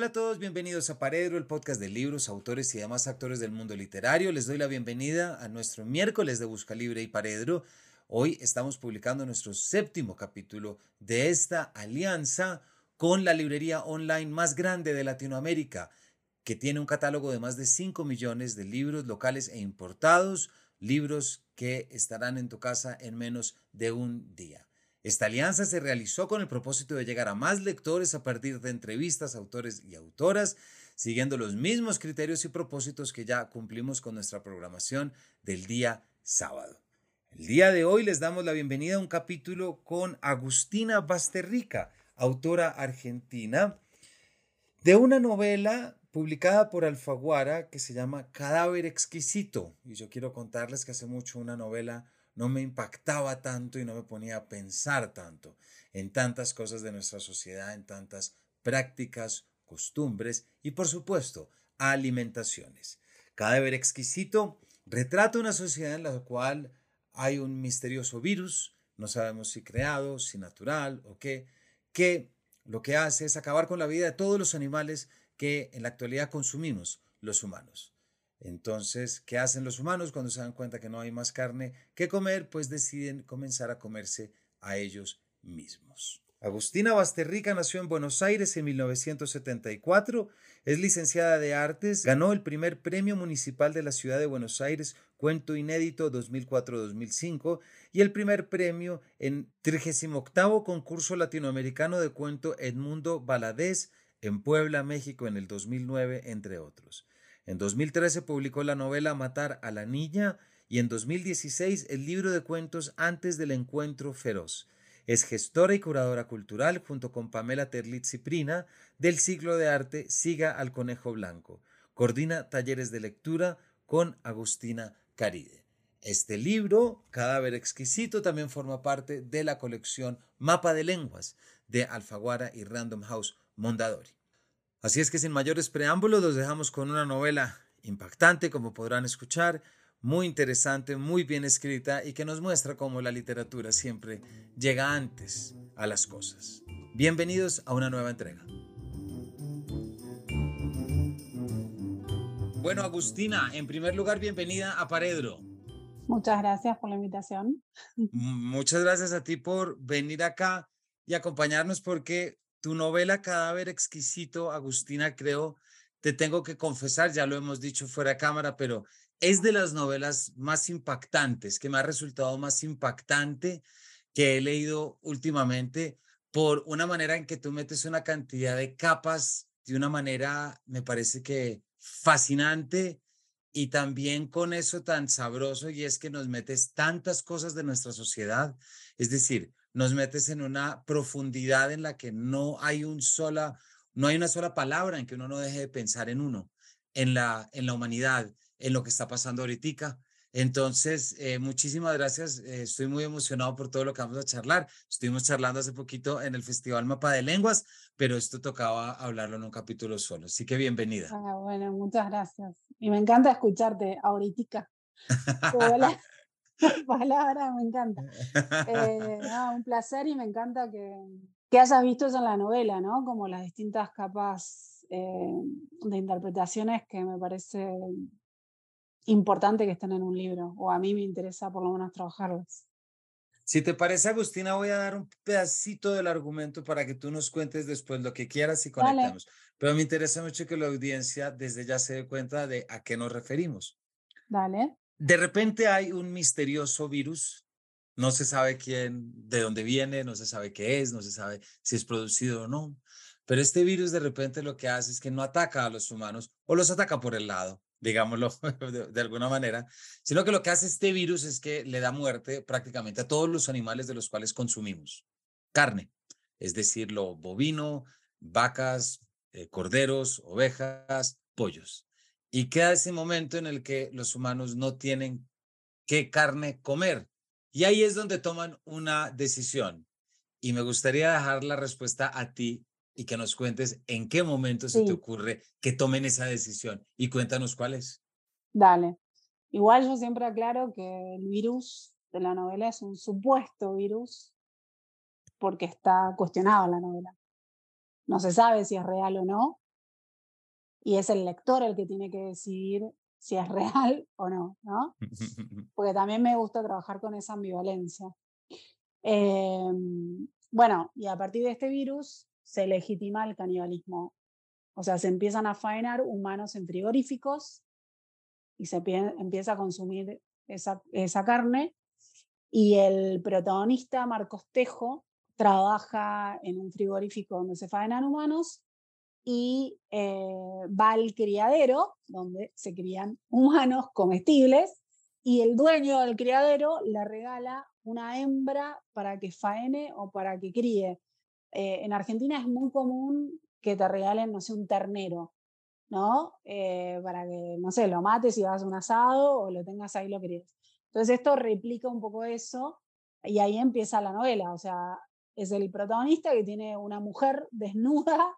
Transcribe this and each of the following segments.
Hola a todos, bienvenidos a Paredro, el podcast de libros, autores y demás actores del mundo literario. Les doy la bienvenida a nuestro miércoles de Busca Libre y Paredro. Hoy estamos publicando nuestro séptimo capítulo de esta alianza con la librería online más grande de Latinoamérica, que tiene un catálogo de más de 5 millones de libros locales e importados, libros que estarán en tu casa en menos de un día. Esta alianza se realizó con el propósito de llegar a más lectores a partir de entrevistas, autores y autoras, siguiendo los mismos criterios y propósitos que ya cumplimos con nuestra programación del día sábado. El día de hoy les damos la bienvenida a un capítulo con Agustina Basterrica, autora argentina, de una novela publicada por Alfaguara que se llama Cadáver Exquisito. Y yo quiero contarles que hace mucho una novela no me impactaba tanto y no me ponía a pensar tanto en tantas cosas de nuestra sociedad, en tantas prácticas, costumbres y por supuesto alimentaciones. Cadáver exquisito retrata una sociedad en la cual hay un misterioso virus, no sabemos si creado, si natural o qué, que lo que hace es acabar con la vida de todos los animales que en la actualidad consumimos los humanos. Entonces, ¿qué hacen los humanos cuando se dan cuenta que no hay más carne que comer? Pues deciden comenzar a comerse a ellos mismos. Agustina Basterrica nació en Buenos Aires en 1974, es licenciada de artes, ganó el primer premio municipal de la ciudad de Buenos Aires, Cuento Inédito 2004-2005, y el primer premio en 38 concurso latinoamericano de cuento Edmundo Baladés en Puebla, México en el 2009, entre otros. En 2013 publicó la novela Matar a la Niña y en 2016 el libro de cuentos Antes del Encuentro Feroz. Es gestora y curadora cultural junto con Pamela Terlitz Ciprina del ciclo de arte Siga al Conejo Blanco. Coordina talleres de lectura con Agustina Caride. Este libro, Cadáver Exquisito, también forma parte de la colección Mapa de Lenguas de Alfaguara y Random House Mondadori. Así es que sin mayores preámbulos los dejamos con una novela impactante, como podrán escuchar, muy interesante, muy bien escrita y que nos muestra cómo la literatura siempre llega antes a las cosas. Bienvenidos a una nueva entrega. Bueno, Agustina, en primer lugar, bienvenida a Paredro. Muchas gracias por la invitación. Muchas gracias a ti por venir acá y acompañarnos porque tu novela Cadáver Exquisito, Agustina, creo, te tengo que confesar, ya lo hemos dicho fuera de cámara, pero es de las novelas más impactantes, que me ha resultado más impactante que he leído últimamente por una manera en que tú metes una cantidad de capas de una manera, me parece que fascinante y también con eso tan sabroso y es que nos metes tantas cosas de nuestra sociedad, es decir, nos metes en una profundidad en la que no hay un sola, no hay una sola palabra en que uno no deje de pensar en uno, en la, en la humanidad, en lo que está pasando ahorita. Entonces, eh, muchísimas gracias. Eh, estoy muy emocionado por todo lo que vamos a charlar. Estuvimos charlando hace poquito en el Festival Mapa de Lenguas, pero esto tocaba hablarlo en un capítulo solo. Así que bienvenida. Ah, bueno, muchas gracias. Y me encanta escucharte ahorita. palabra, me encanta. Eh, un placer y me encanta que, que, hayas visto eso en la novela, ¿no? Como las distintas capas eh, de interpretaciones que me parece importante que estén en un libro, o a mí me interesa por lo menos trabajarlas. Si te parece, Agustina, voy a dar un pedacito del argumento para que tú nos cuentes después lo que quieras y conectamos. Pero me interesa mucho que la audiencia desde ya se dé cuenta de a qué nos referimos. Dale. De repente hay un misterioso virus, no se sabe quién, de dónde viene, no se sabe qué es, no se sabe si es producido o no, pero este virus de repente lo que hace es que no ataca a los humanos o los ataca por el lado, digámoslo de, alguna manera, sino que lo que hace este virus es que le da muerte prácticamente a todos los animales de los cuales consumimos carne, es decir, lo bovino, vacas, eh, corderos, ovejas, pollos. Y queda ese momento en el que los humanos no tienen qué carne comer. Y ahí es donde toman una decisión. Y me gustaría dejar la respuesta a ti y que nos cuentes en qué momento se te ocurre que tomen esa decisión y cuéntanos cuál es. Dale. Igual yo siempre aclaro que el virus de la novela es un supuesto virus porque está cuestionado la novela. No se sabe si es real o no, y es el lector el que tiene que decidir si es real o no, ¿no? Porque también me gusta trabajar con esa ambivalencia. Em, bueno, y a partir de este virus se legitima el canibalismo. O sea, se empiezan a faenar humanos en frigoríficos y se empieza a consumir esa, esa carne. Y el protagonista, Marcos Tejo, trabaja en un frigorífico donde se faenan humanos y eh, va al criadero, donde se crían humanos comestibles, y el dueño del criadero le regala una hembra para que faene o para que críe. Eh, en Argentina es muy común que te regalen, no sé, un ternero, ¿no? Eh, para que, no sé, lo mates y hagas un asado o lo tengas ahí lo querés. Entonces esto replica un poco eso y ahí empieza la novela, o sea, es el protagonista que tiene una mujer desnuda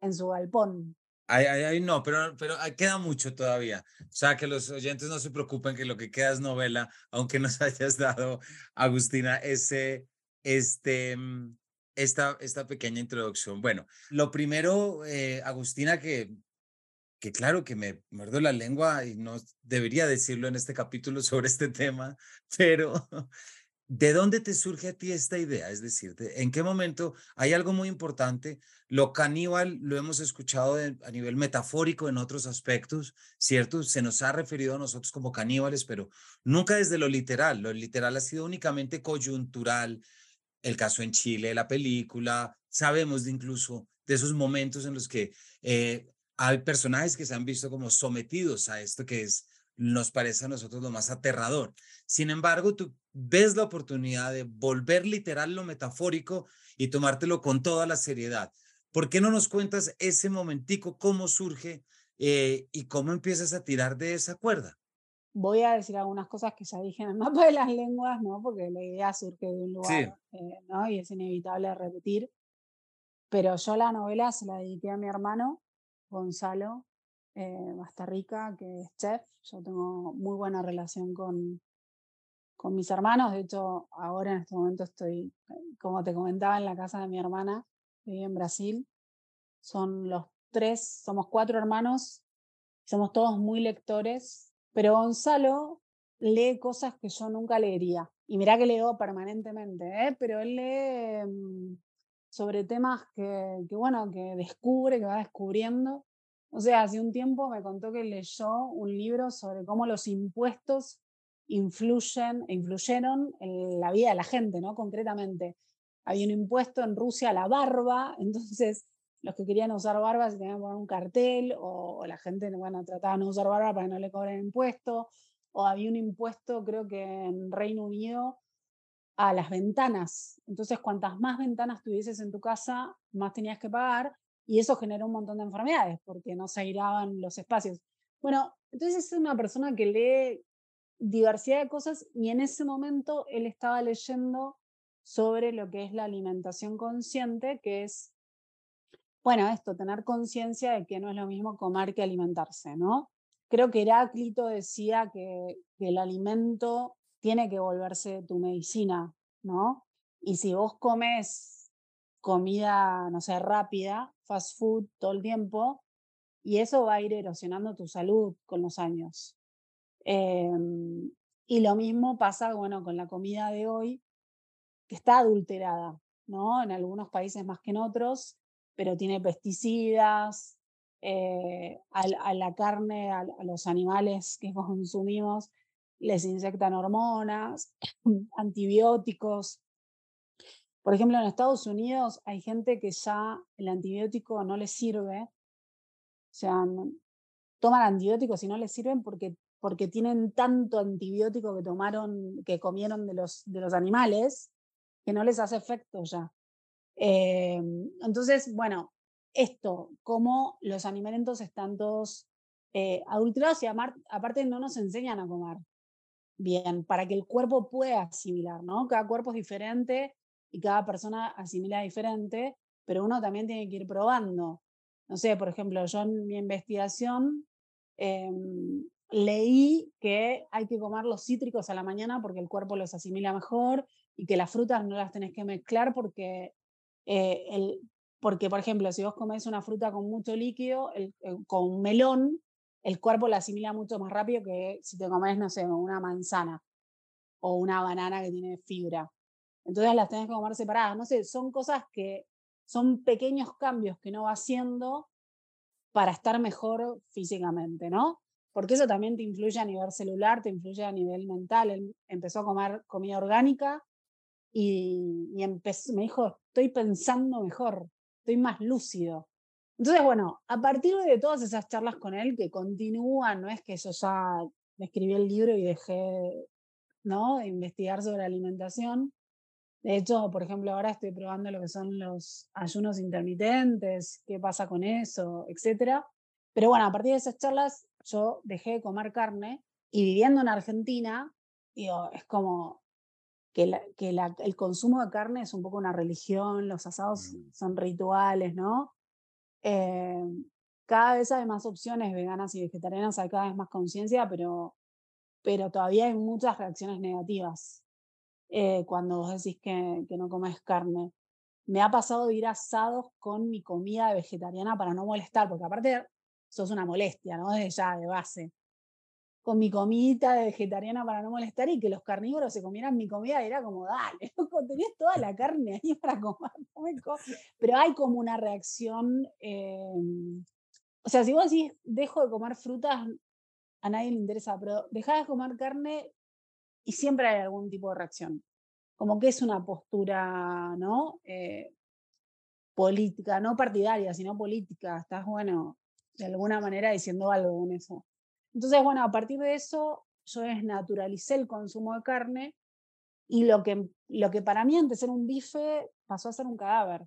en su galpón. Ay, ay, ay, no, pero, pero queda mucho todavía. O sea, que los oyentes no se preocupen que lo que queda es novela, aunque nos hayas dado, Agustina, ese, este, mm, esta, esta pequeña introducción. Bueno, lo primero, eh, Agustina, que, que claro que me muerdo la lengua y no debería decirlo en este capítulo sobre este tema, pero ¿De dónde te surge a ti esta idea? Es decir, ¿en qué momento hay algo muy importante? Lo caníbal lo hemos escuchado a nivel metafórico en otros aspectos, ¿cierto? Se nos ha referido a nosotros como caníbales, pero nunca desde lo literal. Lo literal ha sido únicamente coyuntural. El caso en Chile, la película, sabemos de incluso de esos momentos en los que eh, hay personajes que se han visto como sometidos a esto que es nos parece a nosotros lo más aterrador. Sin embargo, tú ves la oportunidad de volver literal lo metafórico y tomártelo con toda la seriedad. ¿Por qué no nos cuentas ese momentico, cómo surge eh, y cómo empiezas a tirar de esa cuerda? Voy a decir algunas cosas que ya dije en el mapa de las lenguas, ¿no? Porque la idea surge de un lugar, eh, ¿no? Y es inevitable repetir. Pero yo la novela se la dediqué a mi hermano, Gonzalo, eh, Rica, que es chef. Yo tengo muy buena relación con, con mis hermanos. De hecho, ahora en este momento estoy, como te comentaba, en la casa de mi hermana, en Brasil. Son los tres, somos cuatro hermanos, somos todos muy lectores, pero Gonzalo lee cosas que yo nunca leería. Y mira que leo permanentemente, ¿eh? pero él lee mm, sobre temas que, que, bueno, que descubre, que va descubriendo. O sea, hace un tiempo me contó que leyó un libro sobre cómo los impuestos influyen influyeron en la vida de la gente, ¿no? Concretamente, había un impuesto en Rusia a la barba, entonces los que querían usar barba se tenían que poner un cartel, o, la gente, bueno, trataba de no usar barba para que no le cobren impuesto, o había un impuesto, creo que en Reino Unido, a las ventanas. Entonces, cuantas más ventanas tuvieses en tu casa, más tenías que pagar, y eso generó un montón de enfermedades porque no se airaban los espacios. Bueno, entonces es una persona que lee diversidad de cosas y en ese momento él estaba leyendo sobre lo que es la alimentación consciente, que es, bueno, esto, tener conciencia de que no es lo mismo comer que alimentarse, ¿no? Creo que Heráclito decía que, el alimento tiene que volverse tu medicina, ¿no? Y si vos comes comida, no sé, rápida, fast food todo el tiempo, y eso va a ir erosionando tu salud con los años. Em, y lo mismo pasa, bueno, con la comida de hoy, que está adulterada, ¿no? En algunos países más que en otros, pero tiene pesticidas, eh, a, la carne, a, los animales que consumimos, les inyectan hormonas, antibióticos, por ejemplo, en Estados Unidos hay gente que ya el antibiótico no les sirve. O sea, toman antibióticos y no les sirven porque, porque tienen tanto antibiótico que tomaron, que comieron de los, de los animales, que no les hace efecto ya. Eh, entonces, bueno, esto, como los alimentos están todos eh, adulterados y aparte no nos enseñan a comer bien, para que el cuerpo pueda asimilar, ¿no? Cada cuerpo es diferente y cada persona asimila diferente, pero uno también tiene que ir probando. No sé, por ejemplo, yo en mi investigación em, leí que hay que comer los cítricos a la mañana porque el cuerpo los asimila mejor y que las frutas no las tenés que mezclar porque eh, el, porque, por ejemplo, si vos comes una fruta con mucho líquido, con un melón, el cuerpo la asimila mucho más rápido que si te comes, no sé, una manzana o una banana que tiene fibra. Entonces las tenés que comer separadas. No sé, son cosas que son pequeños cambios que no va haciendo para estar mejor físicamente, ¿no? Porque eso también te influye a nivel celular, te influye a nivel mental. Él empezó a comer comida orgánica y, me dijo, estoy pensando mejor, estoy más lúcido. Entonces, bueno, a partir de todas esas charlas con él que continúan, no es que yo ya escribí el libro y dejé ¿no? de investigar sobre alimentación. De hecho, por ejemplo, ahora estoy probando lo que son los ayunos intermitentes, qué pasa con eso, etc. Pero bueno, a partir de esas charlas yo dejé de comer carne y viviendo en Argentina, digo, es como que, que el consumo de carne es un poco una religión, los asados mm. son rituales, ¿no? Eh, cada vez hay más opciones veganas y vegetarianas, hay cada vez más conciencia, pero, pero todavía hay muchas reacciones negativas eh, cuando vos decís que, que, no comes carne. Me ha pasado de ir asados con mi comida vegetariana para no molestar, porque aparte sos una molestia, ¿no? Desde ya, de base con mi comidita de vegetariana para no molestar y que los carnívoros se comieran mi comida, era como, dale, tenés toda la carne ahí para comer. Pero hay como una reacción, em, o sea, si vos decís, dejo de comer frutas, a nadie le interesa, pero dejás de comer carne y siempre hay algún tipo de reacción. Como que es una postura, ¿no? Eh, política, no partidaria, sino política. Estás, bueno, de alguna manera diciendo algo con eso. Entonces, bueno, a partir de eso yo desnaturalicé el consumo de carne y lo que, lo que para mí antes era un bife pasó a ser un cadáver.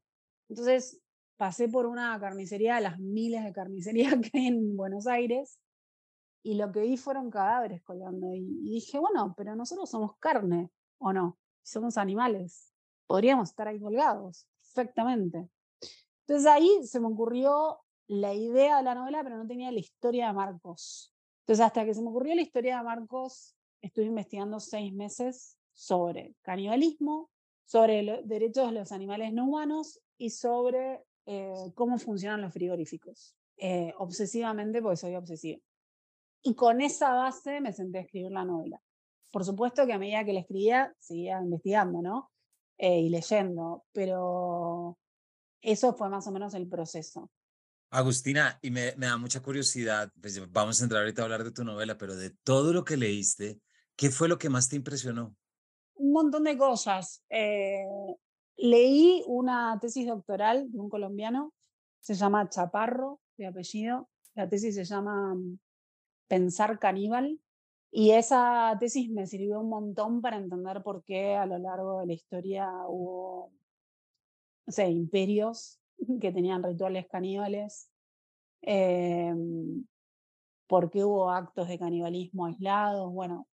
Entonces pasé por una carnicería, las miles de carnicerías que hay en Buenos Aires, y lo que vi fueron cadáveres colgando. Y, y dije, bueno, pero nosotros somos carne, ¿o no? Somos animales. Podríamos estar ahí colgados, perfectamente. Entonces ahí se me ocurrió la idea de la novela, pero no tenía la historia de Marcos. Entonces, hasta que se me ocurrió la historia de Marcos, estuve investigando seis meses sobre canibalismo, sobre los derechos de los animales no humanos y sobre eh, cómo funcionan los frigoríficos. Eh, obsesivamente, porque soy obsesiva. Y con esa base me senté a escribir la novela. Por supuesto que a medida que la escribía, seguía investigando, ¿no? Eh, y leyendo, pero eso fue más o menos el proceso. Agustina, y me, da mucha curiosidad, pues vamos a entrar ahorita a hablar de tu novela, pero de todo lo que leíste, ¿qué fue lo que más te impresionó? Un montón de cosas. Eh, leí una tesis doctoral de un colombiano, se llama Chaparro, de apellido. La tesis se llama mm, Pensar caníbal. Y esa tesis me sirvió un montón para entender por qué a lo largo de la historia hubo, no sé, imperios que tenían rituales caníbales, eh, por qué hubo actos de canibalismo aislados, bueno,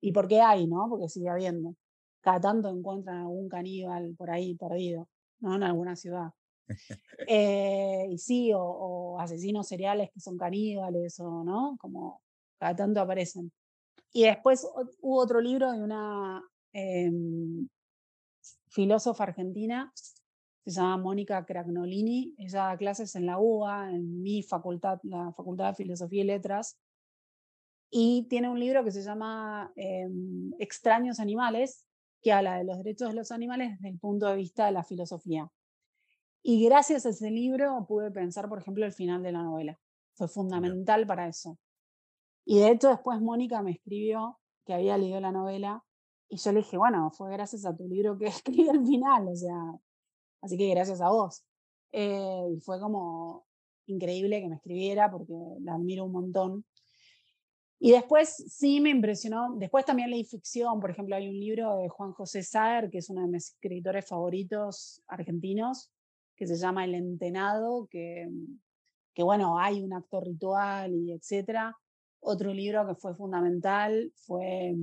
y por qué hay, ¿no? Porque sigue habiendo. Cada tanto encuentran algún caníbal por ahí perdido, ¿no? En alguna ciudad. Eh, y sí, o, asesinos seriales que son caníbales, o no, como cada tanto aparecen. Y después hubo otro libro de una em, filósofa argentina se llama Mónica Cragnolini, ella da clases en la UBA, en mi facultad, la Facultad de Filosofía y Letras, y tiene un libro que se llama em, Extraños Animales, que habla de los derechos de los animales desde el punto de vista de la filosofía. Y gracias a ese libro pude pensar, por ejemplo, el final de la novela. Fue fundamental para eso. Y de hecho después Mónica me escribió que había leído la novela y yo le dije, bueno, fue gracias a tu libro que escribí el final, o sea, Así que gracias a vos. Eh, fue como increíble que me escribiera porque la admiro un montón. Y después sí me impresionó, después también leí ficción, por ejemplo hay un libro de Juan José Saer, que es uno de mis escritores favoritos argentinos, que se llama El Entenado, que, que bueno, hay un acto ritual y etcétera. Otro libro que fue fundamental fue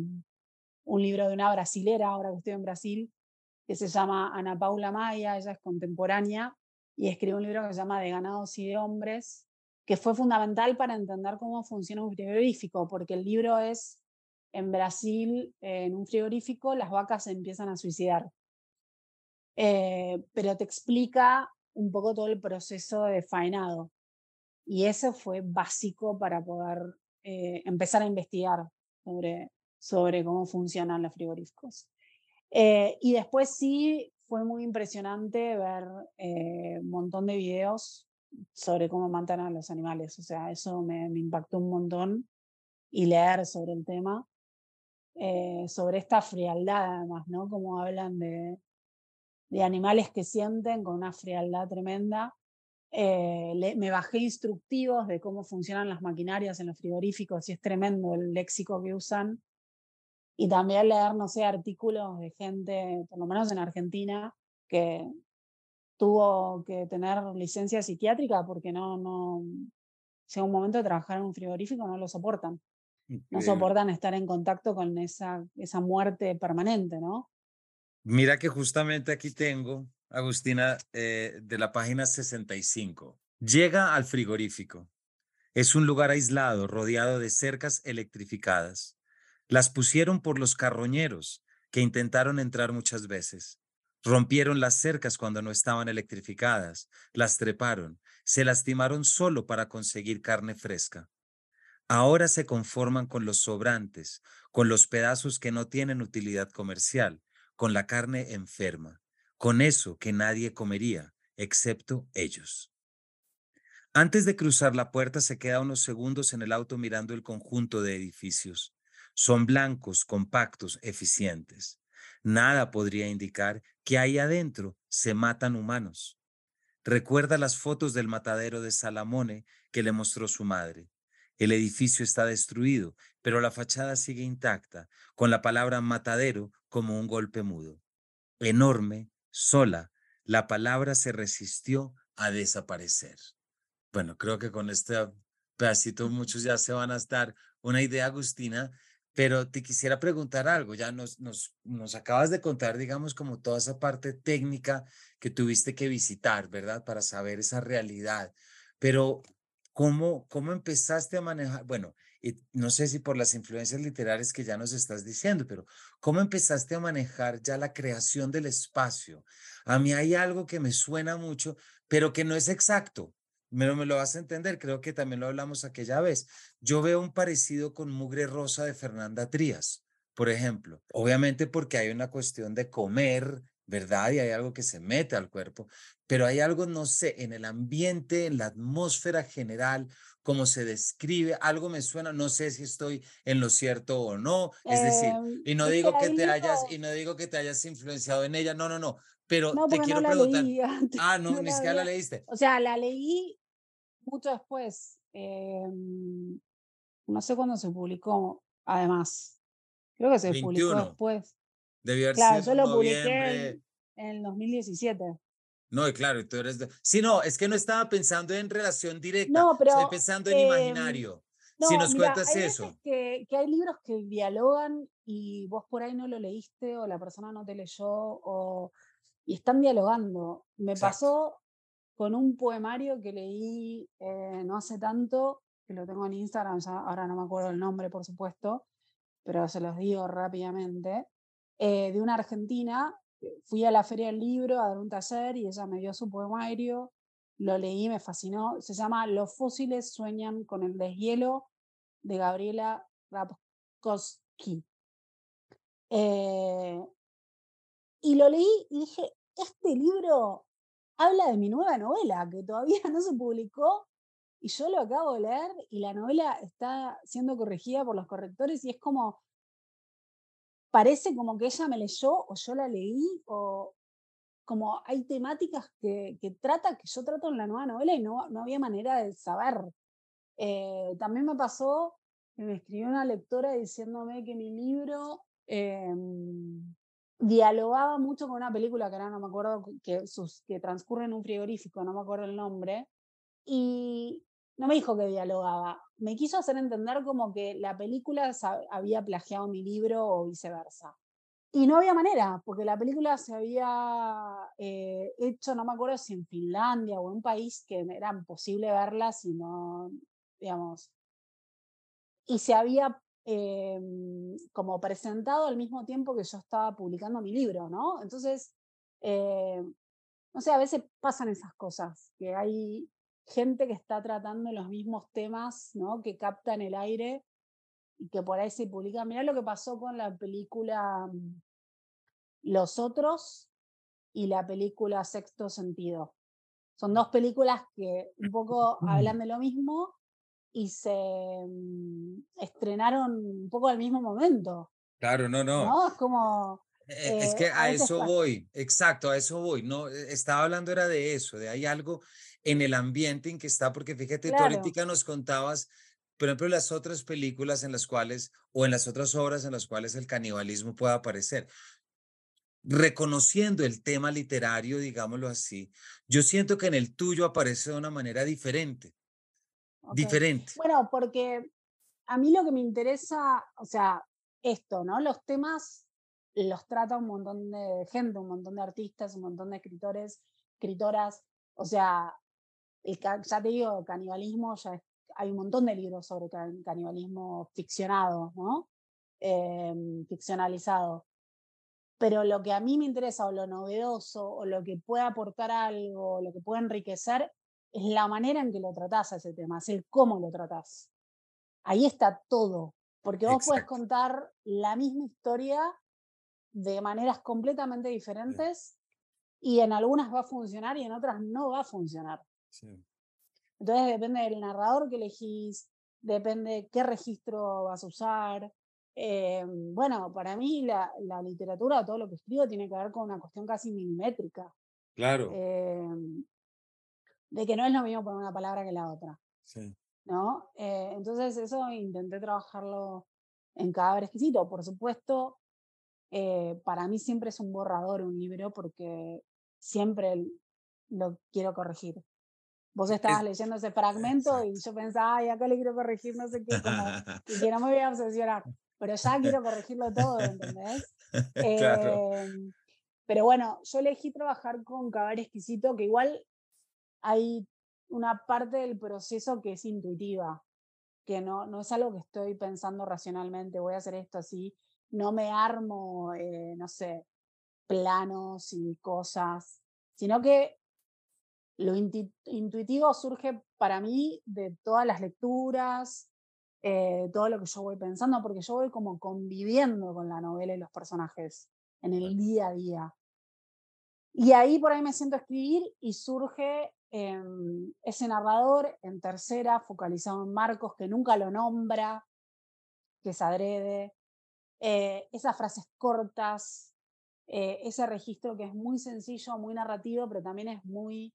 un libro de una brasilera, ahora que estoy en Brasil, que se llama Ana Paula Maya, ella es contemporánea, y escribe un libro que se llama De ganados y de hombres, que fue fundamental para entender cómo funciona un frigorífico, porque el libro es, en Brasil, en un frigorífico, las vacas se empiezan a suicidar. Eh, pero te explica un poco todo el proceso de faenado. Y eso fue básico para poder eh, empezar a investigar sobre, sobre cómo funcionan los frigoríficos. Eh, y después sí fue muy impresionante ver eh, un montón de videos sobre cómo matan a los animales. O sea, eso me, me impactó un montón y leer sobre el tema, eh, sobre esta frialdad además, ¿no? Como hablan de, de animales que sienten con una frialdad tremenda. Eh, me bajé instructivos de cómo funcionan las maquinarias en los frigoríficos y es tremendo el léxico que usan. Y también leer, no sé, artículos de gente, por lo menos en Argentina, que tuvo que tener licencia psiquiátrica porque no, no, llega un momento de trabajar en un frigorífico, no lo soportan. No soportan estar en contacto con esa, esa muerte permanente, ¿no? Mira que justamente aquí tengo, Agustina, eh, de la página 65. Llega al frigorífico. Es un lugar aislado, rodeado de cercas electrificadas. Las pusieron por los carroñeros, que intentaron entrar muchas veces. Rompieron las cercas cuando no estaban electrificadas, las treparon, se lastimaron solo para conseguir carne fresca. Ahora se conforman con los sobrantes, con los pedazos que no tienen utilidad comercial, con la carne enferma, con eso que nadie comería, excepto ellos. Antes de cruzar la puerta se queda unos segundos en el auto mirando el conjunto de edificios. Son blancos, compactos, eficientes. Nada podría indicar que ahí adentro se matan humanos. Recuerda las fotos del matadero de Salamone que le mostró su madre. El edificio está destruido, pero la fachada sigue intacta, con la palabra matadero como un golpe mudo. Enorme, sola, la palabra se resistió a desaparecer. Bueno, creo que con este pedacito muchos ya se van a estar una idea, Agustina, pero te quisiera preguntar algo. Ya nos, nos, nos acabas de contar, digamos, como toda esa parte técnica que tuviste que visitar, ¿verdad? Para saber esa realidad. Pero ¿Cómo, ¿Cómo empezaste a manejar? Bueno, no sé si por las influencias literarias que ya nos estás diciendo, pero ¿cómo empezaste a manejar ya la creación del espacio? A mí hay algo que me suena mucho, pero que no es exacto. Pero me lo vas a entender, creo que también lo hablamos aquella vez. Yo veo un parecido con Mugre Rosa de Fernanda Trías, por ejemplo. Obviamente porque hay una cuestión de comer, ¿verdad? Y hay algo que se mete al cuerpo, pero hay algo, no sé, en el ambiente, en la atmósfera general, como se describe, algo me suena, no sé si estoy en lo cierto o no, es decir, em, y no digo que te hayas, y no digo que te hayas influenciado en ella, no, no, no, pero te quiero preguntar. Ah, no, ni siquiera la leíste. O sea, la leí mucho después, em, no sé cuándo se publicó, además, creo que se publicó después. Debió haber claro, yo lo publiqué en, el 2017. No, y claro, tú eres de... Sí, no, es que no estaba pensando en relación directa. No, pero... Estoy pensando en em, imaginario. si nos cuentas eso. Que, que hay libros que dialogan y vos por ahí no lo leíste o la persona no te leyó o... y están dialogando. Me pasó con un poemario que leí eh, no hace tanto, que lo tengo en Instagram, ahora no me acuerdo el nombre, por supuesto, pero se los digo rápidamente, eh, de una argentina. Fui a la Feria del Libro a dar un taller y ella me dio su poemario, lo leí, me fascinó. Se llama Los fósiles sueñan con el deshielo de Gabriela Rapkowski. Eh, y lo leí y dije, este libro habla de mi nueva novela que todavía no se publicó y yo lo acabo de leer y la novela está siendo corregida por los correctores y es como parece como que ella me leyó o yo la leí o como hay temáticas que, trata, que yo trato en la nueva novela y no, no había manera de saber. Eh, también me pasó que me escribió una lectora diciéndome que mi libro em, dialogaba mucho con una película que ahora no me acuerdo, que, sus, que transcurre en un frigorífico, no me acuerdo el nombre, y no me dijo que dialogaba, me quiso hacer entender como que la película había plagiado mi libro o viceversa. Y no había manera, porque la película se había eh, hecho, no me acuerdo si en Finlandia o en un país que era imposible verla, sino, digamos, y se había em, como presentado al mismo tiempo que yo estaba publicando mi libro, ¿no? Entonces, eh, no sé, a veces pasan esas cosas, que hay gente que está tratando los mismos temas, ¿no? Que captan el aire y que por ahí se publica. Mirá lo que pasó con la película mm, Los Otros y la película Sexto Sentido. Son dos películas que un poco hablan de lo mismo y se mm, estrenaron un poco al mismo momento. Claro, no, no. ¿no? Es como eh, es que eh, a, eso voy, exacto, a eso voy. No, e, estaba hablando era de eso, de hay algo en el ambiente en que está, porque fíjate, tú ahorita nos contabas, por ejemplo, las otras películas en las cuales, o en las otras obras en las cuales el canibalismo pueda aparecer. Reconociendo el tema literario, digámoslo así, yo siento que en el tuyo aparece de una manera diferente. Diferente. Bueno, porque a mí lo que me interesa, o sea, esto, ¿no? Los temas los trata un montón de gente, un montón de artistas, un montón de escritores, escritoras. O sea, ya te digo, canibalismo, ya hay un montón de libros sobre canibalismo ficcionado, ¿no? Em, ficcionalizado. Pero lo que a mí me interesa, o lo novedoso, o lo que puede aportar algo, lo que puede enriquecer, es la manera en que lo tratás a ese tema, es el cómo lo tratás. Ahí está todo, porque vos puedes contar la misma historia de maneras completamente diferentes y en algunas va a funcionar y en otras no va a funcionar. Entonces depende del narrador que elegís, depende qué registro vas a usar. Eh, bueno, para mí la, la, literatura, todo lo que escribo, tiene que ver con una cuestión casi milimétrica. Claro. Eh, de que no es lo mismo poner una palabra que la otra. Sí. ¿No? Eh, entonces eso intenté trabajarlo en cada exquisito. Por supuesto, eh, para mí siempre es un borrador un libro porque siempre lo quiero corregir. Vos estabas leyendo ese fragmento y yo pensaba, ay, acá le quiero corregir no sé qué, como, y que no me voy a obsesionar, pero ya quiero corregirlo todo, ¿entendés? Em, pero bueno, yo elegí trabajar con Cabar Exquisito, que igual hay una parte del proceso que es intuitiva, que no, no es algo que estoy pensando racionalmente, voy a hacer esto así, no me armo, eh, no sé, planos y cosas, sino que lo intuitivo surge para mí de todas las lecturas, eh, todo lo que yo voy pensando, porque yo voy como conviviendo con la novela y los personajes en el día a día. Y ahí por ahí me siento a escribir y surge em, ese narrador en tercera, focalizado en Marcos, que nunca lo nombra, que es adrede, eh, esas frases cortas, eh, ese registro que es muy sencillo, muy narrativo, pero también es muy,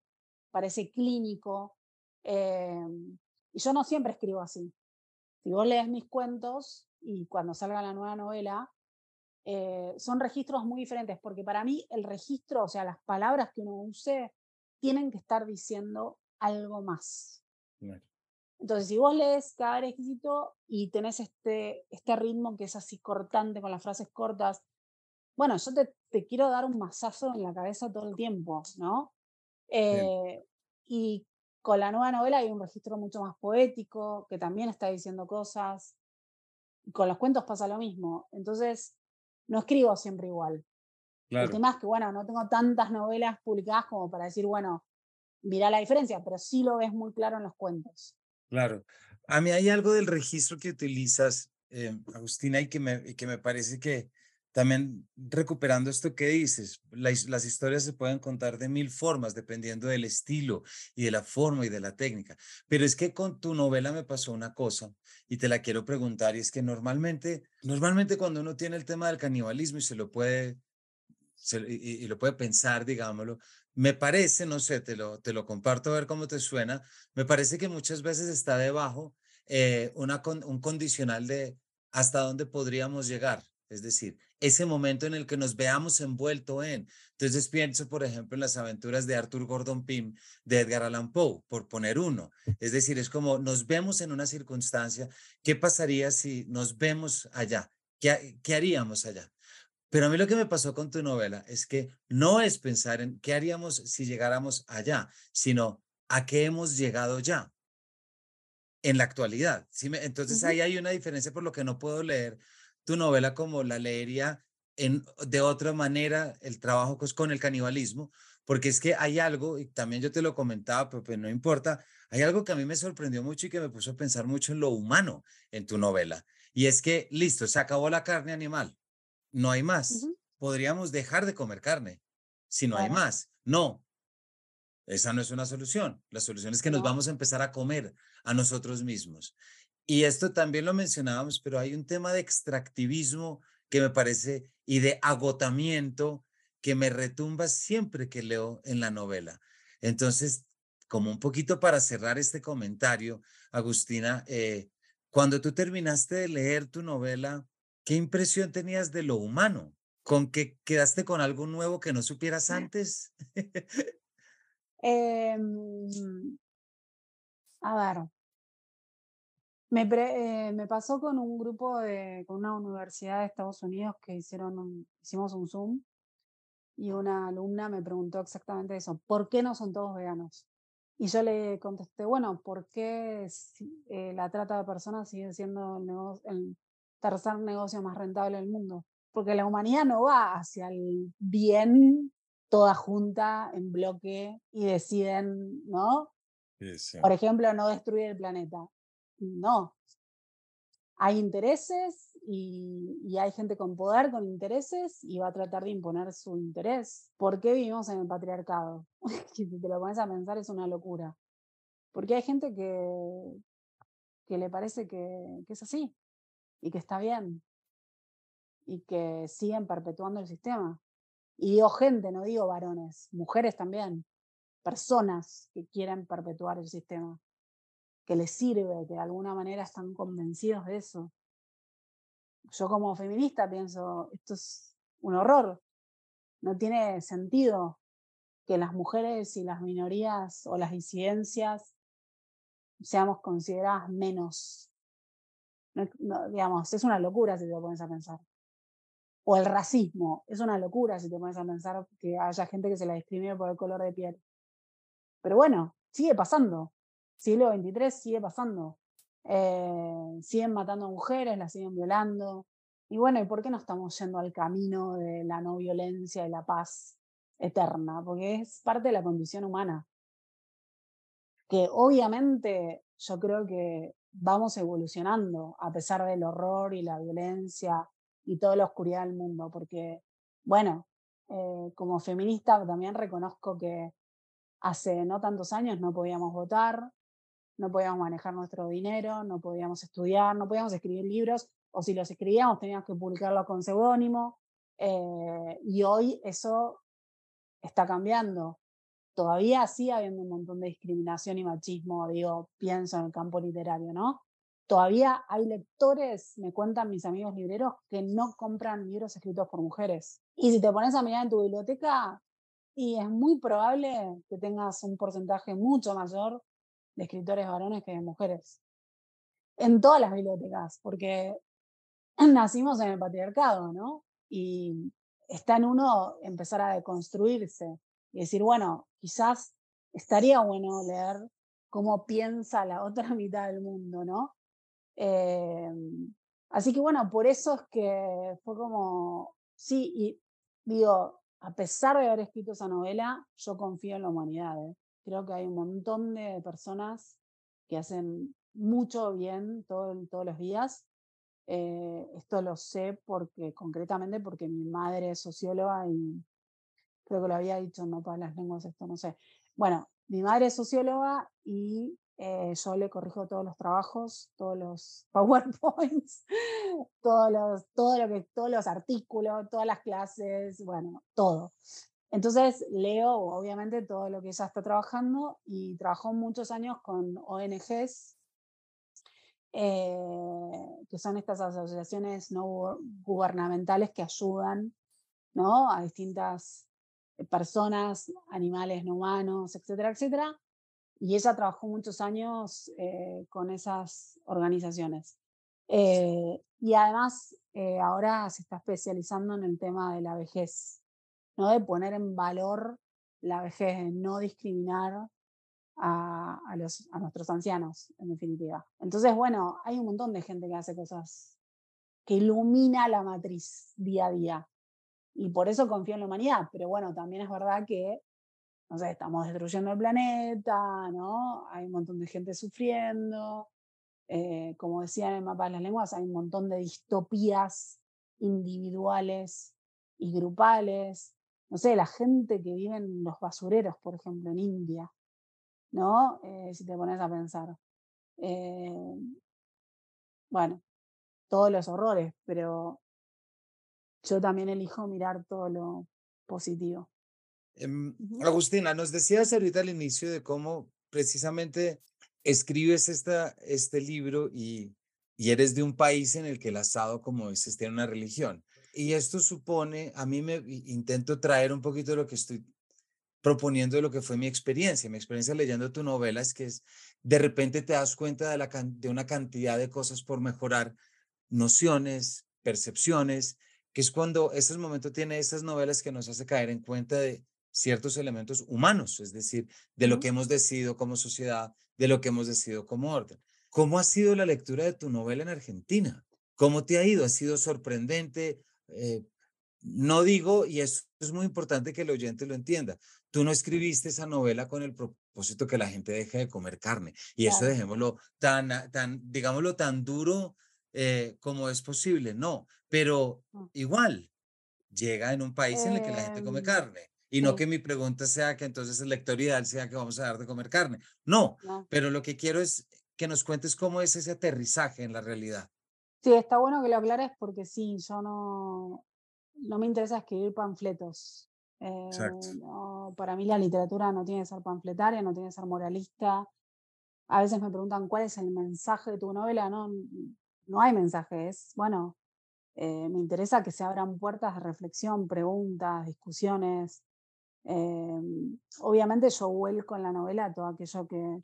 parece clínico. Em, y yo no siempre escribo así. Si vos lees mis cuentos y cuando salga la nueva novela, eh, son registros muy diferentes, porque para mí el registro, o sea, las palabras que uno use, tienen que estar diciendo algo más. Entonces, si vos lees cada exquisito y tenés este, este ritmo que es así cortante con las frases cortas, bueno, yo te, te quiero dar un masazo en la cabeza todo el tiempo, ¿no? Eh, y con la nueva novela hay un registro mucho más poético, que también está diciendo cosas. Con los cuentos pasa lo mismo. Entonces, no escribo siempre igual. El tema es que, bueno, no tengo tantas novelas publicadas como para decir, bueno, mira la diferencia, pero sí lo ves muy claro en los cuentos. Claro. A mí hay algo del registro que utilizas, eh, Agustina, y que me, que me parece que también recuperando esto que dices, las historias se pueden contar de mil formas dependiendo del estilo y de la forma y de la técnica. Pero es que con tu novela me pasó una cosa y te la quiero preguntar y es que normalmente, normalmente cuando uno tiene el tema del canibalismo y se lo puede, y, lo puede pensar, digámoslo, me parece, no sé, te lo, te lo comparto a ver cómo te suena, me parece que muchas veces está debajo eh, una, un condicional de hasta dónde podríamos llegar. Es decir, ese momento en el que nos veamos envuelto en. Entonces pienso, por ejemplo, en las aventuras de Arthur Gordon Pym, de Edgar Allan Poe, por poner uno. Es decir, es como nos vemos en una circunstancia, ¿qué pasaría si nos vemos allá? ¿Qué, qué haríamos allá? Pero a mí lo que me pasó con tu novela es que no es pensar en qué haríamos si llegáramos allá, sino a qué hemos llegado ya en la actualidad. ¿sí? Entonces ahí hay una diferencia por lo que no puedo leer tu novela como la leería en, de otra manera el trabajo con el canibalismo, porque es que hay algo, y también yo te lo comentaba, pero pues no importa, hay algo que a mí me sorprendió mucho y que me puso a pensar mucho en lo humano en tu novela. Y es que, listo, se acabó la carne animal, no hay más. Podríamos dejar de comer carne si no hay más. No, esa no es una solución. La solución es que nos vamos a empezar a comer a nosotros mismos. Y esto también lo mencionábamos, pero hay un tema de extractivismo que me parece y de agotamiento que me retumba siempre que leo en la novela. Entonces, como un poquito para cerrar este comentario, Agustina, eh, cuando tú terminaste de leer tu novela, ¿qué impresión tenías de lo humano? ¿Con que quedaste con algo nuevo que no supieras antes? Em, a ver, me, eh, me, pasó con un grupo de, con una universidad de Estados Unidos que hicieron hicimos un Zoom y una alumna me preguntó exactamente eso, ¿por qué no son todos veganos? Y yo le contesté, bueno, ¿por qué eh, la trata de personas sigue siendo el, el tercer negocio más rentable del mundo? Porque la humanidad no va hacia el bien toda junta en bloque y deciden, ¿no? Por ejemplo, no destruir el planeta. No. Hay intereses y, hay gente con poder, con intereses, y va a tratar de imponer su interés. ¿Por qué vivimos en el patriarcado? si te lo pones a pensar es una locura. Porque hay gente que, que le parece que, que es así y que está bien y que siguen perpetuando el sistema. Y digo gente, no digo varones, mujeres también, personas que quieren perpetuar el sistema, que les sirve, que de alguna manera están convencidos de eso yo como feminista pienso, esto es un horror, no tiene sentido que las mujeres y las minorías o las disidencias seamos consideradas menos. Digamos, es una locura si te pones a pensar. O el racismo, es una locura si te pones a pensar que haya gente que se la discrimine por el color de piel. Pero bueno, sigue pasando. Siglo XXIII sigue pasando. Eh, siguen matando a mujeres, las siguen violando. Y bueno, ¿y por qué no estamos yendo al camino de la no violencia y la paz eterna? Porque es parte de la condición humana. Que obviamente yo creo que vamos evolucionando a pesar del horror y la violencia y toda la oscuridad del mundo. Porque, bueno, eh, como feminista también reconozco que hace no tantos años no podíamos votar, no podíamos manejar nuestro dinero, no podíamos estudiar, no podíamos escribir libros, o si los escribíamos teníamos que publicarlo con seudónimo. Eh, y hoy eso está cambiando. Todavía sigue habiendo un montón de discriminación y machismo, digo, pienso en el campo literario, ¿no? Todavía hay lectores, me cuentan mis amigos libreros, que no compran libros escritos por mujeres. Y si te pones a mirar en tu biblioteca, y es muy probable que tengas un porcentaje mucho mayor de escritores varones que de mujeres. En todas las bibliotecas, porque nacimos en el patriarcado, ¿no? Y está en uno empezar a deconstruirse y decir, bueno, quizás estaría bueno leer cómo piensa la otra mitad del mundo, ¿no? Em, así que bueno, por eso es que fue como, sí, y digo, a pesar de haber escrito esa novela, yo confío en la humanidad. ¿eh? Creo que hay un montón de personas que hacen mucho bien todo, todos los días. Eh, esto lo sé porque, concretamente, porque mi madre es socióloga y creo que lo había dicho, no para las lenguas, esto no sé. Bueno, mi madre es socióloga y eh, yo le corrijo todos los trabajos, todos los PowerPoints, todos los, todo lo que, todos los artículos, todas las clases, bueno, todo. Entonces leo obviamente todo lo que ella está trabajando y trabajó muchos años con ONGs, eh, que son estas asociaciones no gubernamentales que ayudan ¿no? a distintas personas, animales no humanos, etcétera, etcétera. Y ella trabajó muchos años eh, con esas organizaciones. Eh, y además ahora se está especializando en el tema de la vejez. ¿no? de poner en valor la vejez, de no discriminar a, los, a nuestros ancianos, en definitiva. Entonces, bueno, hay un montón de gente que hace cosas que ilumina la matriz día a día. Y por eso confío en la humanidad. Pero bueno, también es verdad que no sé, estamos destruyendo el planeta, ¿no? Hay un montón de gente sufriendo. Eh, como decía en el mapa de las lenguas, hay un montón de distopías individuales y grupales. No sé, la gente que vive en los basureros, por ejemplo, en India, ¿no? Eh, si te pones a pensar. Eh, bueno, todos los horrores, pero yo también elijo mirar todo lo positivo. Em, Agustina, nos decías ahorita al inicio de cómo precisamente escribes esta, este libro y, y eres de un país en el que el asado, como dices, tiene una religión. Y esto supone, a mí me intento traer un poquito de lo que estoy proponiendo de lo que fue mi experiencia. Mi experiencia leyendo tu novela es que es, de repente te das cuenta de, la, de una cantidad de cosas por mejorar, nociones, percepciones, que es cuando este momento tiene estas novelas que nos hace caer en cuenta de ciertos elementos humanos, es decir, de lo que hemos decidido como sociedad, de lo que hemos decidido como orden. ¿Cómo ha sido la lectura de tu novela en Argentina? ¿Cómo te ha ido? ¿Ha sido sorprendente? Eh, no digo, y eso es muy importante que el oyente lo entienda, tú no escribiste esa novela con el propósito que la gente deje de comer carne. Y eso dejémoslo tan, tan, digámoslo, tan duro eh, como es posible. No, pero mm. igual llega en un país en el que la gente come em, carne. Y no que mi pregunta sea que entonces el lector ideal sea que vamos a dar de comer carne. No, pero lo que quiero es que nos cuentes cómo es ese aterrizaje en la realidad. Sí, está bueno que lo aclares porque sí, yo no, no me interesa escribir panfletos. Eh, para mí la literatura no tiene que ser panfletaria, no tiene que ser moralista. A veces me preguntan cuál es el mensaje de tu novela. No, no hay mensaje, es, bueno, eh, me interesa que se abran puertas de reflexión, preguntas, discusiones. Em, obviamente yo vuelco en la novela todo aquello que,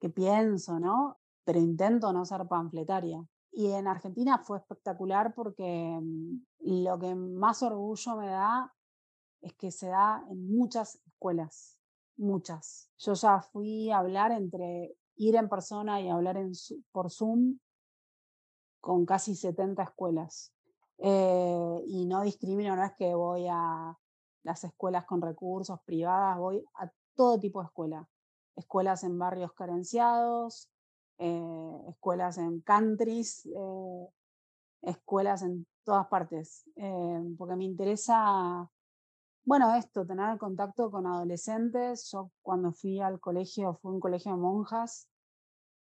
que pienso, ¿no? Pero intento no ser panfletaria. Y en Argentina fue espectacular porque mm, lo que más orgullo me da es que se da en muchas escuelas, muchas. Yo ya fui a hablar entre ir en persona y hablar en, por Zoom con casi 70 escuelas. Eh, y no discrimino, no es que voy a las escuelas con recursos privadas, voy a todo tipo de escuela. Escuelas en barrios carenciados, eh, escuelas en countries, eh, escuelas en todas partes, eh, porque me interesa, bueno, esto, tener contacto con adolescentes. Yo cuando fui al colegio, fue un colegio de monjas,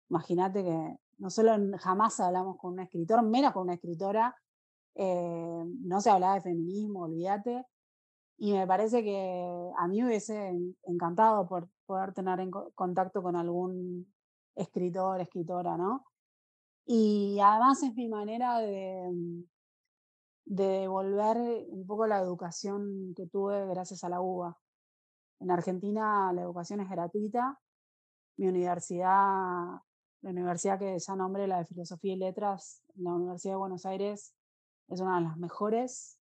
imagínate que no solo jamás hablamos con un escritor, menos con una escritora, no se hablaba de feminismo, olvídate, y me parece que a mí me hubiese encantado por poder tener en contacto con algún escritor, escritora, ¿no? Y además es mi manera de, mm, de devolver un poco la educación que tuve gracias a la UBA. En Argentina la educación es gratuita. Mi universidad, la universidad que ya nombré, la de Filosofía y Letras, la Universidad de Buenos Aires, es una de las mejores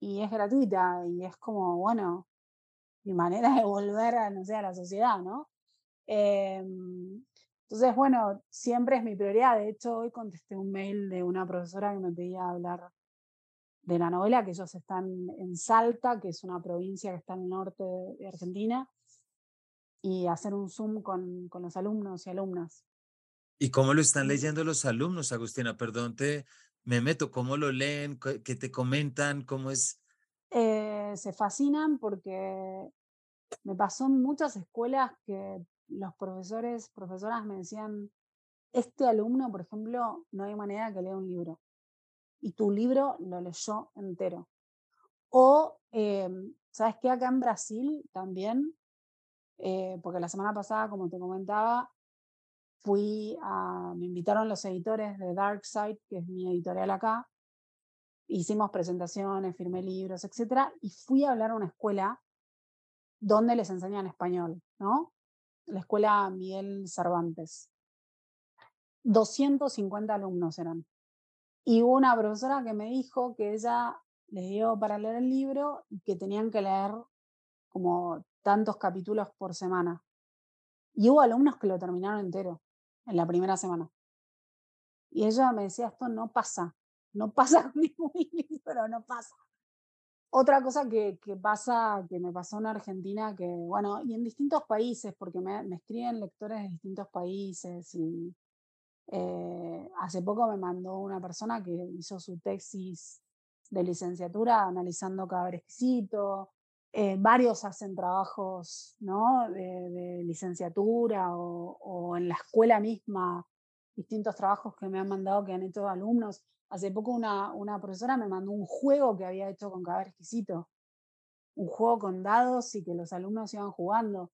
y es gratuita y es como, bueno, mi manera de volver a, no sé, a la sociedad, ¿no? Em, entonces, bueno, siempre es mi prioridad. De hecho, hoy contesté un mail de una profesora que me pedía hablar de la novela, que ellos están en Salta, que es una provincia que está al norte de Argentina, y hacer un Zoom con, con los alumnos y alumnas. ¿Y cómo lo están leyendo los alumnos, Agustina? Perdón, te, me meto, ¿cómo lo leen? ¿Qué te comentan? ¿Cómo es? Eh, se fascinan porque me pasó en muchas escuelas que los profesores, profesoras me decían, este alumno, por ejemplo, no hay manera que lea un libro. Y tu libro lo leyó entero. O, em, ¿sabes qué? Acá en Brasil también, eh, porque la semana pasada, como te comentaba, fui a, me invitaron los editores de Dark Side, que es mi editorial acá, hicimos presentaciones, firmé libros, etc. Y fui a hablar a una escuela donde les enseñan español, ¿no? La escuela Miguel Cervantes. 250 alumnos eran. Y hubo una profesora que me dijo que ella les dio para leer el libro y que tenían que leer como tantos capítulos por semana. Y hubo alumnos que lo terminaron entero en la primera semana. Y ella me decía, esto no pasa, no pasa con ningún libro, no pasa. otra cosa que, pasa, que me pasó en Argentina, que bueno, y en distintos países, porque me, escriben lectores de distintos países y eh, hace poco me mandó una persona que hizo su tesis de licenciatura analizando cada exquisito. Eh, varios hacen trabajos ¿no? de, licenciatura o, en la escuela misma, distintos trabajos que me han mandado que han hecho alumnos. Hace poco una, profesora me mandó un juego que había hecho con cada exquisito, un juego con dados y que los alumnos iban jugando.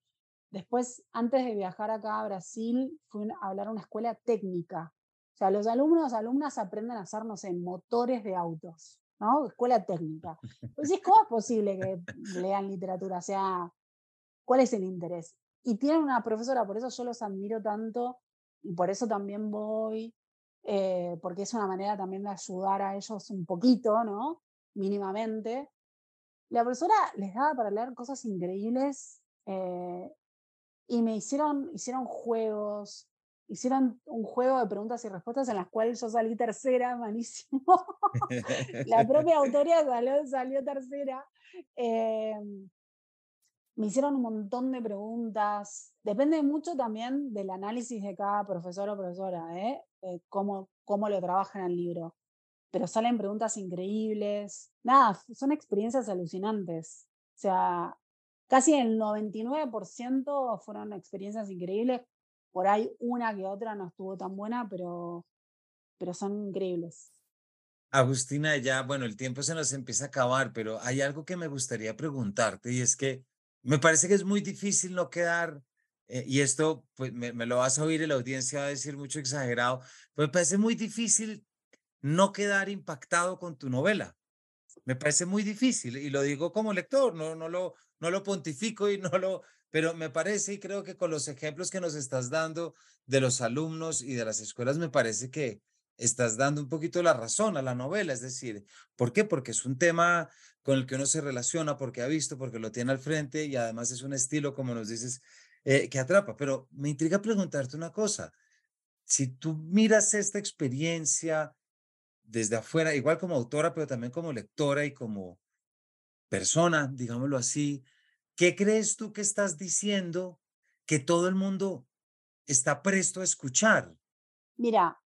Después, antes de viajar acá a Brasil, fui a hablar a una escuela técnica. O sea, los alumnos, alumnas aprenden a hacer, no sé, motores de autos. ¿No? Escuela técnica. Pues ¿cómo es posible que lean literatura? O sea, ¿cuál es el interés? Y tienen una profesora, por eso yo los admiro tanto y por eso también voy, eh, porque es una manera también de ayudar a ellos un poquito, ¿no? Mínimamente. La profesora les daba para leer cosas increíbles eh, y me hicieron, hicieron juegos, hicieron un juego de preguntas y respuestas en las cuales yo salí tercera, malísimo. la propia autoría salió, salió tercera. Em, me hicieron un montón de preguntas. Depende mucho también del análisis de cada profesor o profesora, ¿eh? cómo, cómo lo trabajan el libro. Pero salen preguntas increíbles. Nada, son experiencias alucinantes. O sea, casi el 99% fueron experiencias increíbles por ahí una que otra no estuvo tan buena, pero, pero son increíbles. Agustina, ya, bueno, el tiempo se nos empieza a acabar, pero hay algo que me gustaría preguntarte y es que me parece que es muy difícil no quedar, eh, y esto pues me, lo vas a oír y la audiencia va a decir mucho exagerado, pero me parece muy difícil no quedar impactado con tu novela. Me parece muy difícil y lo digo como lector, no, no, lo, no lo pontifico y no lo, pero me parece y creo que con los ejemplos que nos estás dando de los alumnos y de las escuelas, me parece que estás dando un poquito la razón a la novela. Es decir, ¿por qué? Porque es un tema con el que uno se relaciona, porque ha visto, porque lo tiene al frente y además es un estilo, como nos dices, eh, que atrapa. Pero me intriga preguntarte una cosa. Si tú miras esta experiencia desde afuera, igual como autora, pero también como lectora y como persona, digámoslo así, ¿Qué crees tú que estás diciendo que todo el mundo está presto a escuchar? Mira,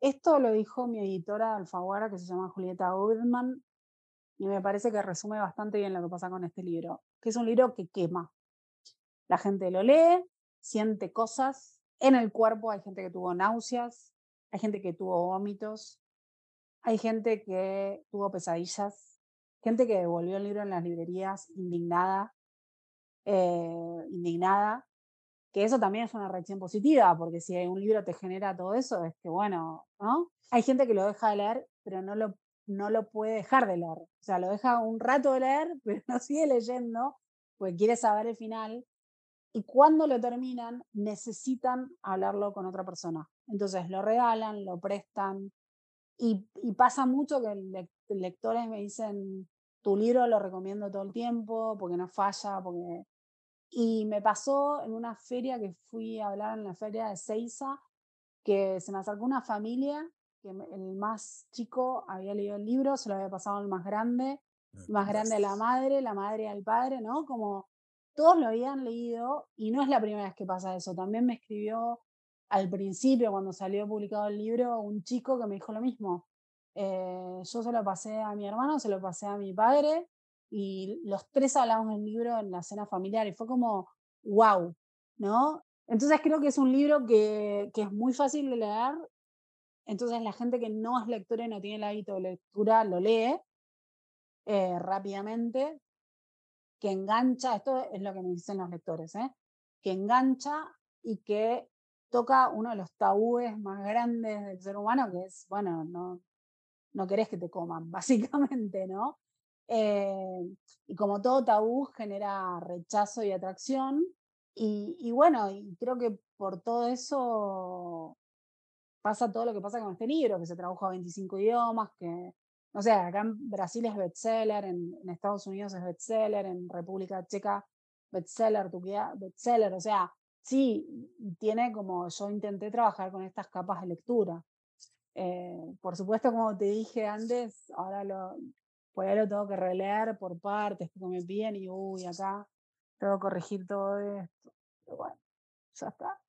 esto lo dijo mi editora de Alfaguara, que se llama Julieta Goodman, y me parece que resume bastante bien lo que pasa con este libro, que es un libro que quema. La gente lo lee, siente cosas, en el cuerpo hay gente que tuvo náuseas, hay gente que tuvo vómitos, hay gente que tuvo pesadillas, gente que devolvió el libro en las librerías indignada, eh, indignada, que eso también es una reacción positiva, porque si un libro te genera todo eso, es que bueno, ¿no? Hay gente que lo deja de leer, pero no lo, no lo puede dejar de leer. O sea, lo deja un rato de leer, pero no sigue leyendo, porque quiere saber el final. Y cuando lo terminan, necesitan hablarlo con otra persona. Entonces lo regalan, lo prestan. Y, y pasa mucho que lectores me dicen, tu libro lo recomiendo todo el tiempo, porque no falla, porque y me pasó en una feria que fui a hablar en la feria de Seiza, que se me acercó una familia, que el más chico había leído el libro, se lo había pasado al más grande, ah, más grande a la madre, la madre al padre, ¿no? Como todos lo habían leído y no es la primera vez que pasa eso. También me escribió al principio, cuando salió publicado el libro, un chico que me dijo lo mismo. Eh, yo se lo pasé a mi hermano, se lo pasé a mi padre y los tres hablamos del libro en la cena familiar y fue como, wow, ¿no? Entonces creo que es un libro que, que es muy fácil de leer, entonces la gente que no es lectora y no tiene el hábito de lectura lo lee eh, rápidamente, que engancha, esto es lo que me dicen los lectores, ¿eh? que engancha y que toca uno de los tabúes más grandes del ser humano, que es, bueno, no, no querés que te coman, básicamente, ¿no? Eh, y como todo tabú genera rechazo y atracción. Y, bueno, y creo que por todo eso pasa todo lo que pasa con este libro, que se tradujo a 25 idiomas, que, no sé, acá en Brasil es bestseller, en, en Estados Unidos es bestseller, en República Checa bestseller, Turquía bestseller, o sea, sí, tiene como yo intenté trabajar con estas capas de lectura. Eh, por supuesto, como te dije antes, ahora lo, pues lo tengo que releer por partes, porque me piden y uy, acá tengo que corregir todo esto. Pero bueno, ya está.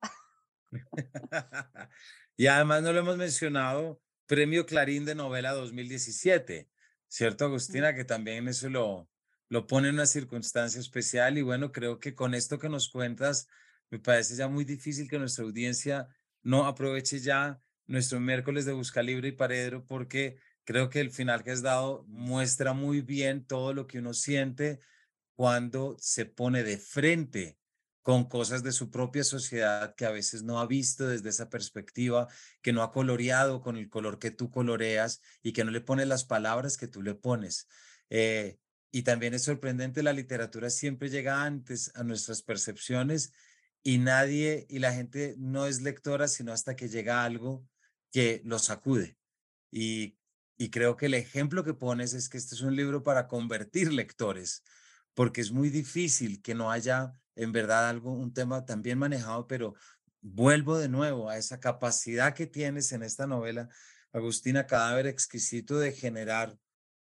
y además no lo hemos mencionado, Premio Clarín de Novela 2017, ¿cierto, Agustina? Que también eso lo, lo pone en una circunstancia especial y bueno, creo que con esto que nos cuentas, me parece ya muy difícil que nuestra audiencia no aproveche ya nuestro miércoles de Busca Libre y Paredro porque creo que el final que has dado muestra muy bien todo lo que uno siente cuando se pone de frente con cosas de su propia sociedad que a veces no ha visto desde esa perspectiva, que no ha coloreado con el color que tú coloreas y que no le pone las palabras que tú le pones. Eh, y también es sorprendente, la literatura siempre llega antes a nuestras percepciones y nadie, y la gente no es lectora sino hasta que llega algo que lo sacude. Y, y creo que el ejemplo que pones es que este es un libro para convertir lectores, porque es muy difícil que no haya en verdad algo, un tema tan bien manejado, pero vuelvo de nuevo a esa capacidad que tienes en esta novela, Agustina Cadáver Exquisito, de generar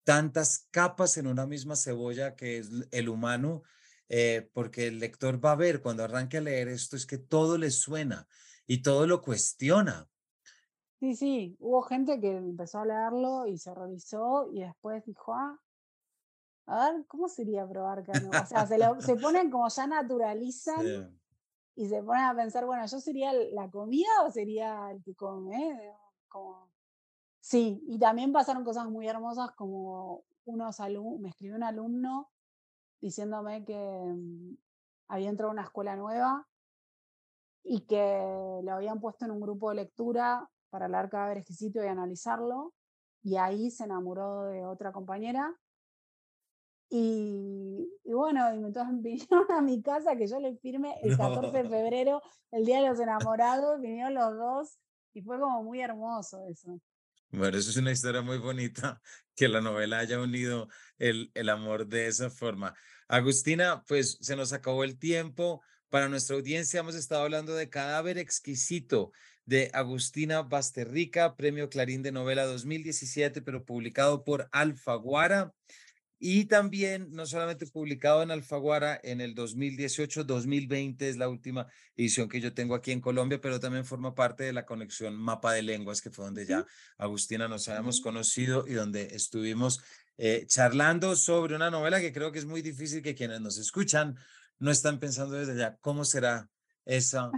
tantas capas en una misma cebolla que es el humano, eh, porque el lector va a ver cuando arranque a leer esto es que todo le suena y todo lo cuestiona. Sí, sí, hubo gente que empezó a leerlo y se horrorizó y después dijo, ah, a ver, ¿cómo sería probar carne? O sea, se, se ponen como ya naturalizan y se ponen a pensar, bueno, ¿yo sería la comida o sería el que come? Como... Sí, y también pasaron cosas muy hermosas como unos alumnos, me escribió un alumno diciéndome que mm, había entrado a una escuela nueva y que lo habían puesto en un grupo de lectura para leer cadáver exquisito y analizarlo. Y ahí se enamoró de otra compañera y, bueno, y entonces vinieron a mi casa que yo le firme el 14 de febrero, el Día de los Enamorados, vinieron los dos y fue como muy hermoso eso. Bueno, eso es una historia muy bonita, que la novela haya unido el, el amor de esa forma. Agustina, pues se nos acabó el tiempo. Para nuestra audiencia hemos estado hablando de Cadáver Exquisito de Agustina Basterrica, Premio Clarín de Novela 2017, pero publicado por Alfaguara. Y también, no solamente publicado en Alfaguara en el 2018, 2020 es la última edición que yo tengo aquí en Colombia, pero también forma parte de la conexión Mapa de Lenguas, que fue donde ya Agustina nos habíamos conocido y donde estuvimos eh, charlando sobre una novela que creo que es muy difícil que quienes nos escuchan no están pensando desde allá, ¿cómo será esa?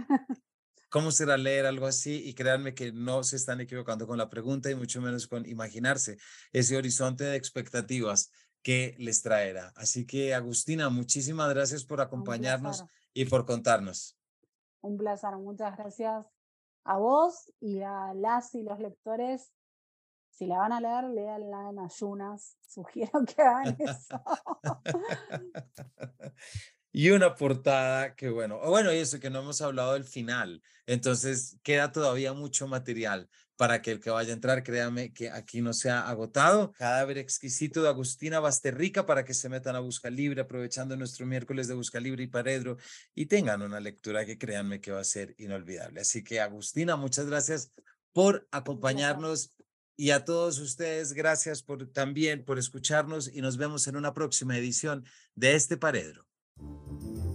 ¿Cómo será leer algo así? Y créanme que no se están equivocando con la pregunta y mucho menos con imaginarse ese horizonte de expectativas que les traerá. Así que, Agustina, muchísimas gracias por acompañarnos y por contarnos. Un placer, muchas gracias a vos y a las y los lectores. Si la van a leer, léanla en ayunas. Sugiero que hagan eso. y una portada que bueno, bueno, y eso que no hemos hablado del final, entonces queda todavía mucho material para que el que vaya a entrar, créame que aquí no se ha agotado. Cadáver exquisito de Agustina Basterrica para que se metan a Busca Libre, aprovechando nuestro miércoles de Busca Libre y Paredro y tengan una lectura que créanme que va a ser inolvidable. Así que Agustina, muchas gracias por acompañarnos y a todos ustedes, gracias por también por escucharnos y nos vemos en una próxima edición de este Paredro. Thank you.